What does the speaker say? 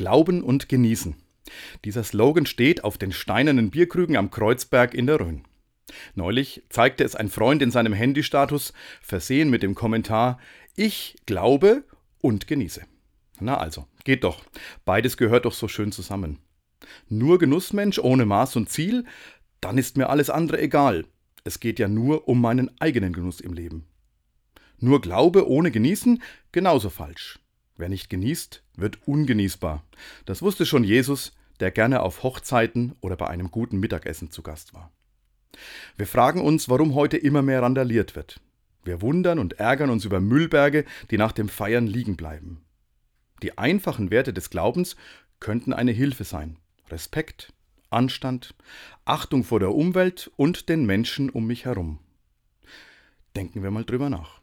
Glauben und Genießen. Dieser Slogan steht auf den steinernen Bierkrügen am Kreuzberg in der Rhön. Neulich zeigte es ein Freund in seinem Handystatus, versehen mit dem Kommentar Ich glaube und genieße. Na also, geht doch. Beides gehört doch so schön zusammen. Nur Genussmensch ohne Maß und Ziel, dann ist mir alles andere egal. Es geht ja nur um meinen eigenen Genuss im Leben. Nur Glaube ohne Genießen, genauso falsch. Wer nicht genießt, wird ungenießbar. Das wusste schon Jesus, der gerne auf Hochzeiten oder bei einem guten Mittagessen zu Gast war. Wir fragen uns, warum heute immer mehr randaliert wird. Wir wundern und ärgern uns über Müllberge, die nach dem Feiern liegen bleiben. Die einfachen Werte des Glaubens könnten eine Hilfe sein. Respekt, Anstand, Achtung vor der Umwelt und den Menschen um mich herum. Denken wir mal drüber nach.